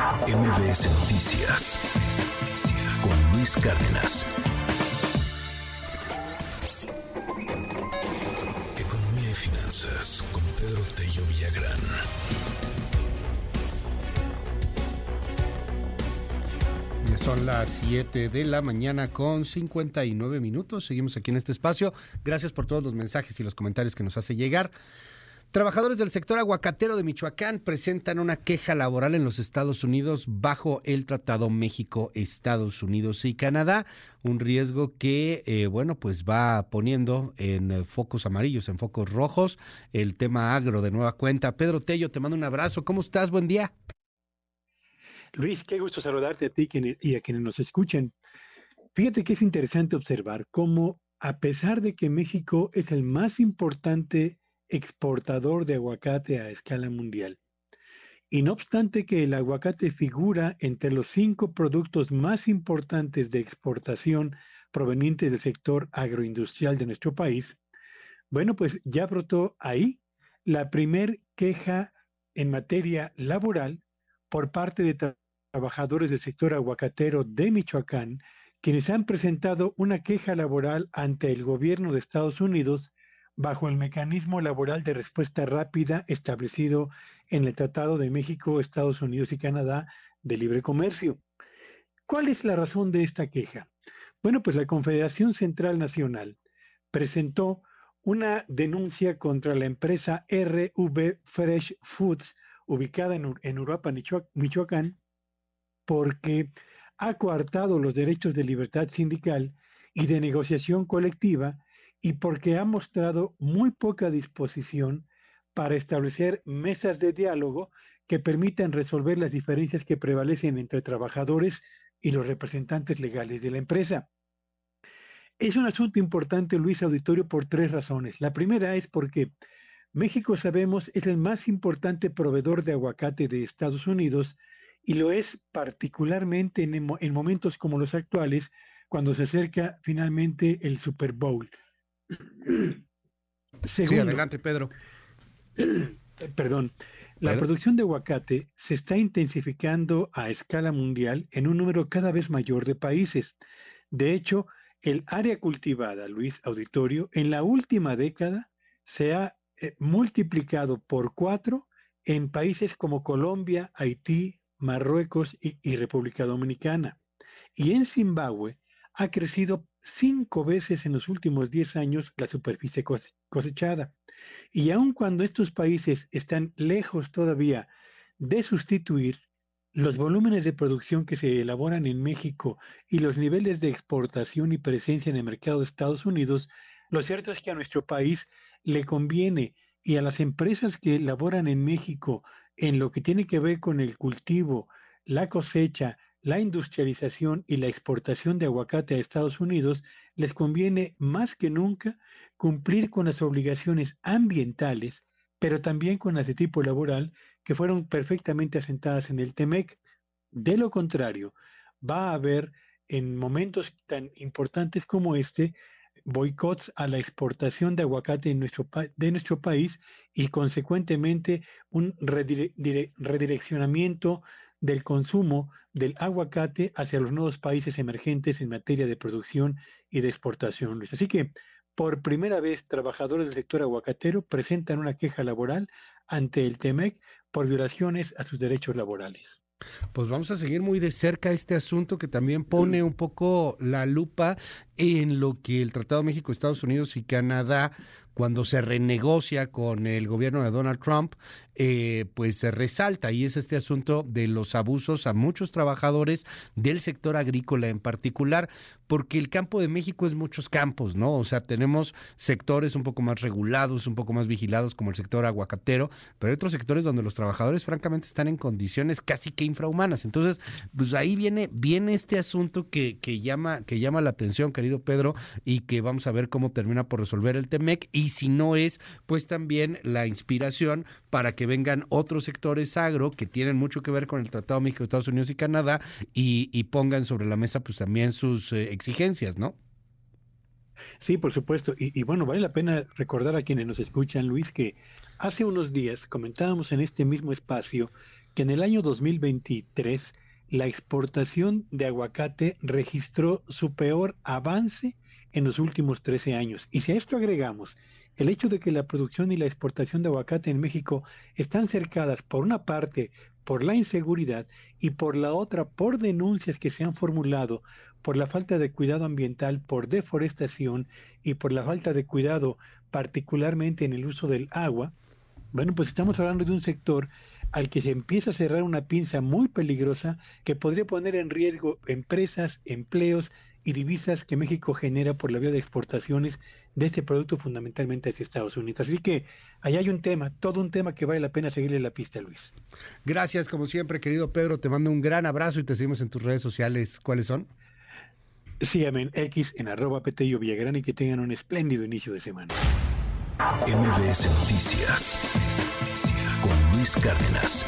MBS Noticias con Luis Cárdenas. Economía y finanzas con Pedro Tello Villagrán. Son las 7 de la mañana con 59 minutos. Seguimos aquí en este espacio. Gracias por todos los mensajes y los comentarios que nos hace llegar. Trabajadores del sector aguacatero de Michoacán presentan una queja laboral en los Estados Unidos bajo el Tratado México, Estados Unidos y Canadá, un riesgo que, eh, bueno, pues va poniendo en eh, focos amarillos, en focos rojos, el tema agro de nueva cuenta. Pedro Tello, te mando un abrazo. ¿Cómo estás? Buen día. Luis, qué gusto saludarte a ti y a quienes nos escuchen. Fíjate que es interesante observar cómo, a pesar de que México es el más importante exportador de aguacate a escala mundial. Y no obstante que el aguacate figura entre los cinco productos más importantes de exportación provenientes del sector agroindustrial de nuestro país, bueno, pues ya brotó ahí la primer queja en materia laboral por parte de trabajadores del sector aguacatero de Michoacán, quienes han presentado una queja laboral ante el gobierno de Estados Unidos bajo el mecanismo laboral de respuesta rápida establecido en el Tratado de México, Estados Unidos y Canadá de Libre Comercio. ¿Cuál es la razón de esta queja? Bueno, pues la Confederación Central Nacional presentó una denuncia contra la empresa RV Fresh Foods, ubicada en, en Michoacán, porque ha coartado los derechos de libertad sindical y de negociación colectiva y porque ha mostrado muy poca disposición para establecer mesas de diálogo que permitan resolver las diferencias que prevalecen entre trabajadores y los representantes legales de la empresa. Es un asunto importante, Luis Auditorio, por tres razones. La primera es porque México, sabemos, es el más importante proveedor de aguacate de Estados Unidos y lo es particularmente en, en momentos como los actuales, cuando se acerca finalmente el Super Bowl sí, adelante, Pedro. Perdón. La producción de aguacate se está intensificando a escala mundial en un número cada vez mayor de países. De hecho, el área cultivada, Luis Auditorio, en la última década se ha eh, multiplicado por cuatro en países como Colombia, Haití, Marruecos y República Dominicana. Y en Zimbabue ha crecido cinco veces en los últimos diez años la superficie cosechada. Y aun cuando estos países están lejos todavía de sustituir los volúmenes de producción que se elaboran en México y los niveles de exportación y presencia en el mercado de Estados Unidos, lo cierto es que a nuestro país le conviene y a las empresas que elaboran en México en lo que tiene que ver con el cultivo, la cosecha, la industrialización y la exportación de aguacate a Estados Unidos, les conviene más que nunca cumplir con las obligaciones ambientales, pero también con las de tipo laboral que fueron perfectamente asentadas en el TEMEC. De lo contrario, va a haber en momentos tan importantes como este boicots a la exportación de aguacate de nuestro país y consecuentemente un redireccionamiento del consumo del aguacate hacia los nuevos países emergentes en materia de producción y de exportación, Luis. Así que, por primera vez, trabajadores del sector aguacatero presentan una queja laboral ante el TEMEC por violaciones a sus derechos laborales. Pues vamos a seguir muy de cerca este asunto que también pone un poco la lupa en lo que el Tratado México, Estados Unidos y Canadá cuando se renegocia con el gobierno de Donald Trump, eh, pues se resalta y es este asunto de los abusos a muchos trabajadores del sector agrícola en particular, porque el campo de México es muchos campos, ¿no? O sea, tenemos sectores un poco más regulados, un poco más vigilados como el sector aguacatero, pero hay otros sectores donde los trabajadores francamente están en condiciones casi que infrahumanas. Entonces, pues ahí viene, viene este asunto que, que llama, que llama la atención, querido Pedro, y que vamos a ver cómo termina por resolver el TEMEC y si no es, pues también la inspiración para que vengan otros sectores agro que tienen mucho que ver con el Tratado México, Estados Unidos y Canadá y, pongan sobre la mesa pues también sus eh, exigencias, ¿no? Sí, por supuesto. Y, y, bueno, vale la pena recordar a quienes nos escuchan, Luis, que hace unos días comentábamos en este mismo espacio que en el año 2023 la exportación de aguacate registró su peor avance en los últimos 13 años. Y si a esto agregamos el hecho de que la producción y la exportación de aguacate en México están cercadas por una parte por la inseguridad y por la otra por denuncias que se han formulado por la falta de cuidado ambiental, por deforestación y por la falta de cuidado particularmente en el uso del agua, bueno, pues estamos hablando de un sector al que se empieza a cerrar una pinza muy peligrosa que podría poner en riesgo empresas, empleos y divisas que México genera por la vía de exportaciones de este producto fundamentalmente hacia Estados Unidos. Así que ahí hay un tema, todo un tema que vale la pena seguirle la pista, Luis. Gracias, como siempre, querido Pedro. Te mando un gran abrazo y te seguimos en tus redes sociales. ¿Cuáles son? Sí, amén. X en arroba Petello Villagrán y que tengan un espléndido inicio de semana. MBS Noticias con Luis Cárdenas.